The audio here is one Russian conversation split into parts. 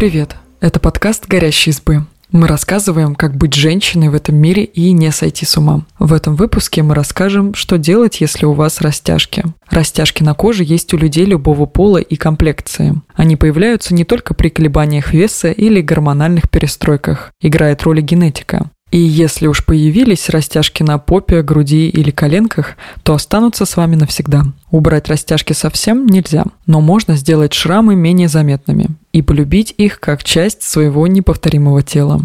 Привет! Это подкаст «Горящие избы». Мы рассказываем, как быть женщиной в этом мире и не сойти с ума. В этом выпуске мы расскажем, что делать, если у вас растяжки. Растяжки на коже есть у людей любого пола и комплекции. Они появляются не только при колебаниях веса или гормональных перестройках. Играет роль генетика. И если уж появились растяжки на попе, груди или коленках, то останутся с вами навсегда. Убрать растяжки совсем нельзя, но можно сделать шрамы менее заметными и полюбить их как часть своего неповторимого тела.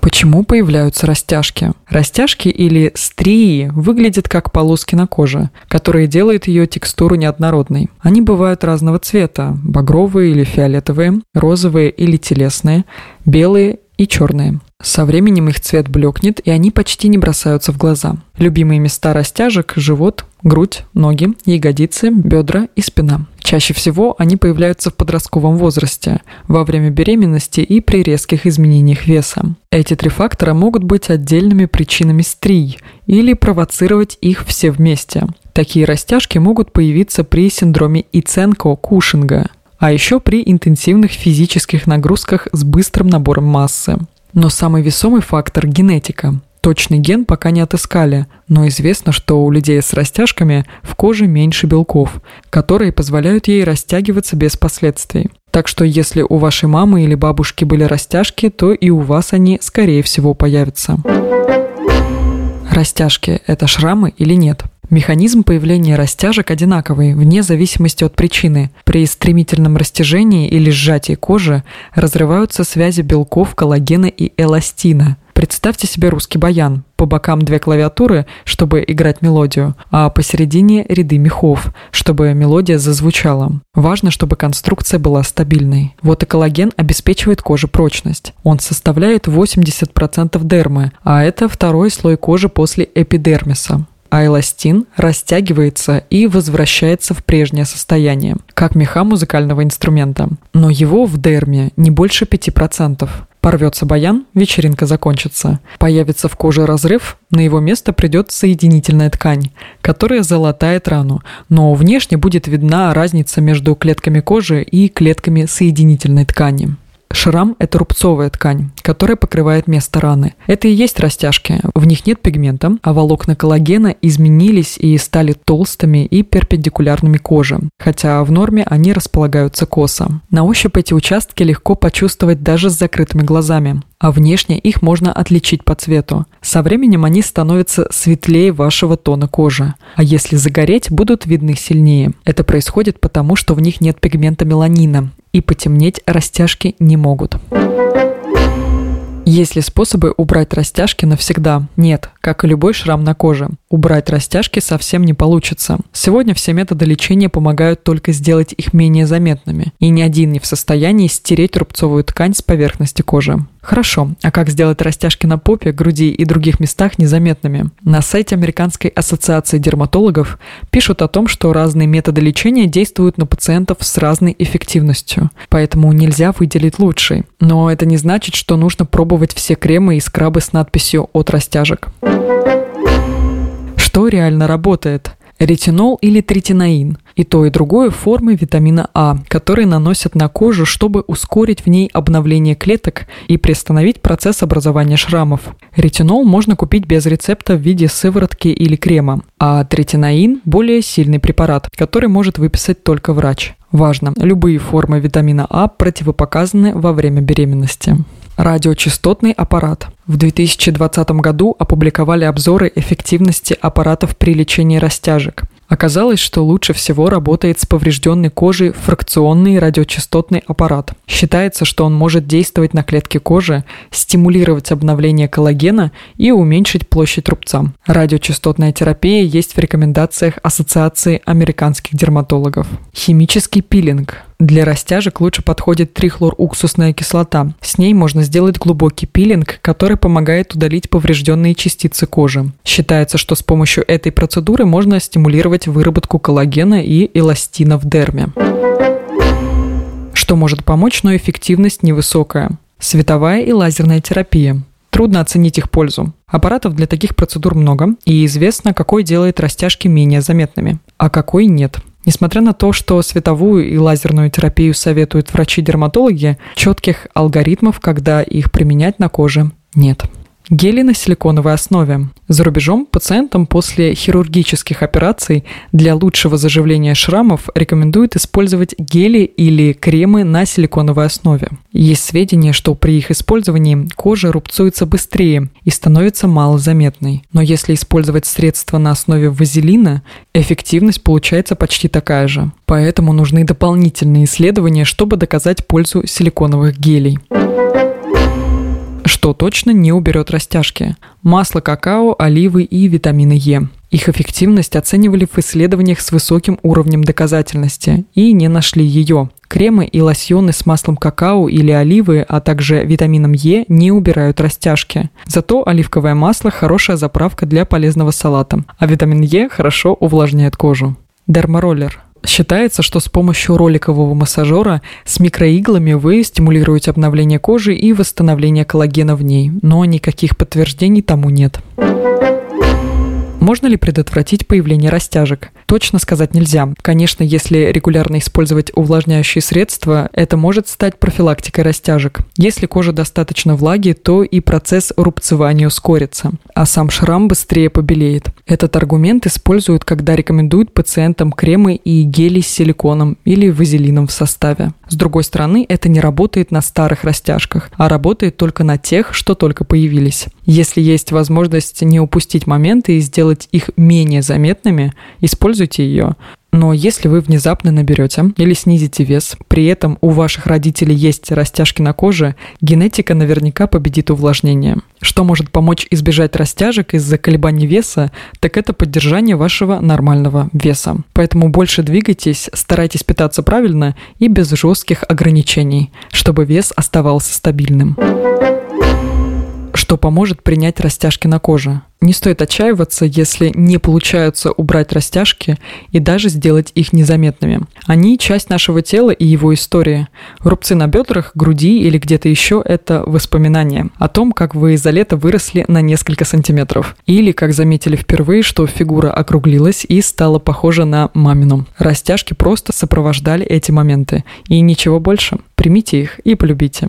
Почему появляются растяжки? Растяжки или стрии выглядят как полоски на коже, которые делают ее текстуру неоднородной. Они бывают разного цвета – багровые или фиолетовые, розовые или телесные, белые и черные. Со временем их цвет блекнет, и они почти не бросаются в глаза. Любимые места растяжек – живот, грудь, ноги, ягодицы, бедра и спина. Чаще всего они появляются в подростковом возрасте, во время беременности и при резких изменениях веса. Эти три фактора могут быть отдельными причинами стрий или провоцировать их все вместе. Такие растяжки могут появиться при синдроме Иценко-Кушинга – а еще при интенсивных физических нагрузках с быстрым набором массы. Но самый весомый фактор – генетика. Точный ген пока не отыскали, но известно, что у людей с растяжками в коже меньше белков, которые позволяют ей растягиваться без последствий. Так что если у вашей мамы или бабушки были растяжки, то и у вас они, скорее всего, появятся. Растяжки – это шрамы или нет? Механизм появления растяжек одинаковый, вне зависимости от причины. При стремительном растяжении или сжатии кожи разрываются связи белков коллагена и эластина. Представьте себе русский баян. По бокам две клавиатуры, чтобы играть мелодию, а посередине ряды мехов, чтобы мелодия зазвучала. Важно, чтобы конструкция была стабильной. Вот и коллаген обеспечивает коже прочность. Он составляет 80% дермы, а это второй слой кожи после эпидермиса а растягивается и возвращается в прежнее состояние, как меха музыкального инструмента. Но его в дерме не больше 5%. Порвется баян, вечеринка закончится. Появится в коже разрыв, на его место придет соединительная ткань, которая залатает рану, но внешне будет видна разница между клетками кожи и клетками соединительной ткани. Шрам – это рубцовая ткань, которая покрывает место раны. Это и есть растяжки. В них нет пигмента, а волокна коллагена изменились и стали толстыми и перпендикулярными коже, хотя в норме они располагаются косо. На ощупь эти участки легко почувствовать даже с закрытыми глазами а внешне их можно отличить по цвету. Со временем они становятся светлее вашего тона кожи, а если загореть, будут видны сильнее. Это происходит потому, что в них нет пигмента меланина, и потемнеть растяжки не могут. Есть ли способы убрать растяжки навсегда? Нет, как и любой шрам на коже. Убрать растяжки совсем не получится. Сегодня все методы лечения помогают только сделать их менее заметными, и ни один не в состоянии стереть рубцовую ткань с поверхности кожи. Хорошо, а как сделать растяжки на попе, груди и других местах незаметными? На сайте Американской ассоциации дерматологов пишут о том, что разные методы лечения действуют на пациентов с разной эффективностью, поэтому нельзя выделить лучший. Но это не значит, что нужно пробовать все кремы и скрабы с надписью «от растяжек». Что реально работает? ретинол или третинаин. И то, и другое формы витамина А, которые наносят на кожу, чтобы ускорить в ней обновление клеток и приостановить процесс образования шрамов. Ретинол можно купить без рецепта в виде сыворотки или крема, а третинаин – более сильный препарат, который может выписать только врач. Важно, любые формы витамина А противопоказаны во время беременности. Радиочастотный аппарат. В 2020 году опубликовали обзоры эффективности аппаратов при лечении растяжек. Оказалось, что лучше всего работает с поврежденной кожей фракционный радиочастотный аппарат. Считается, что он может действовать на клетки кожи, стимулировать обновление коллагена и уменьшить площадь рубца. Радиочастотная терапия есть в рекомендациях Ассоциации американских дерматологов. Химический пилинг. Для растяжек лучше подходит трихлоруксусная кислота. С ней можно сделать глубокий пилинг, который помогает удалить поврежденные частицы кожи. Считается, что с помощью этой процедуры можно стимулировать выработку коллагена и эластина в дерме. Что может помочь, но эффективность невысокая. Световая и лазерная терапия. Трудно оценить их пользу. Аппаратов для таких процедур много, и известно, какой делает растяжки менее заметными, а какой нет. Несмотря на то, что световую и лазерную терапию советуют врачи-дерматологи, четких алгоритмов, когда их применять на коже, нет. Гели на силиконовой основе. За рубежом пациентам после хирургических операций для лучшего заживления шрамов рекомендуют использовать гели или кремы на силиконовой основе. Есть сведения, что при их использовании кожа рубцуется быстрее и становится малозаметной. Но если использовать средства на основе вазелина, эффективность получается почти такая же. Поэтому нужны дополнительные исследования, чтобы доказать пользу силиконовых гелей что точно не уберет растяжки. Масло какао, оливы и витамины Е. Их эффективность оценивали в исследованиях с высоким уровнем доказательности и не нашли ее. Кремы и лосьоны с маслом какао или оливы, а также витамином Е не убирают растяжки. Зато оливковое масло – хорошая заправка для полезного салата, а витамин Е хорошо увлажняет кожу. Дермороллер Считается, что с помощью роликового массажера с микроиглами вы стимулируете обновление кожи и восстановление коллагена в ней, но никаких подтверждений тому нет. Можно ли предотвратить появление растяжек? Точно сказать нельзя. Конечно, если регулярно использовать увлажняющие средства, это может стать профилактикой растяжек. Если кожа достаточно влаги, то и процесс рубцевания ускорится, а сам шрам быстрее побелеет. Этот аргумент используют, когда рекомендуют пациентам кремы и гели с силиконом или вазелином в составе. С другой стороны, это не работает на старых растяжках, а работает только на тех, что только появились. Если есть возможность не упустить моменты и сделать их менее заметными, используйте ее. Но если вы внезапно наберете или снизите вес, при этом у ваших родителей есть растяжки на коже, генетика наверняка победит увлажнение. Что может помочь избежать растяжек из-за колебаний веса, так это поддержание вашего нормального веса. Поэтому больше двигайтесь, старайтесь питаться правильно и без жестких ограничений, чтобы вес оставался стабильным что поможет принять растяжки на коже. Не стоит отчаиваться, если не получается убрать растяжки и даже сделать их незаметными. Они – часть нашего тела и его истории. Рубцы на бедрах, груди или где-то еще – это воспоминания о том, как вы за лето выросли на несколько сантиметров. Или, как заметили впервые, что фигура округлилась и стала похожа на мамину. Растяжки просто сопровождали эти моменты. И ничего больше. Примите их и полюбите.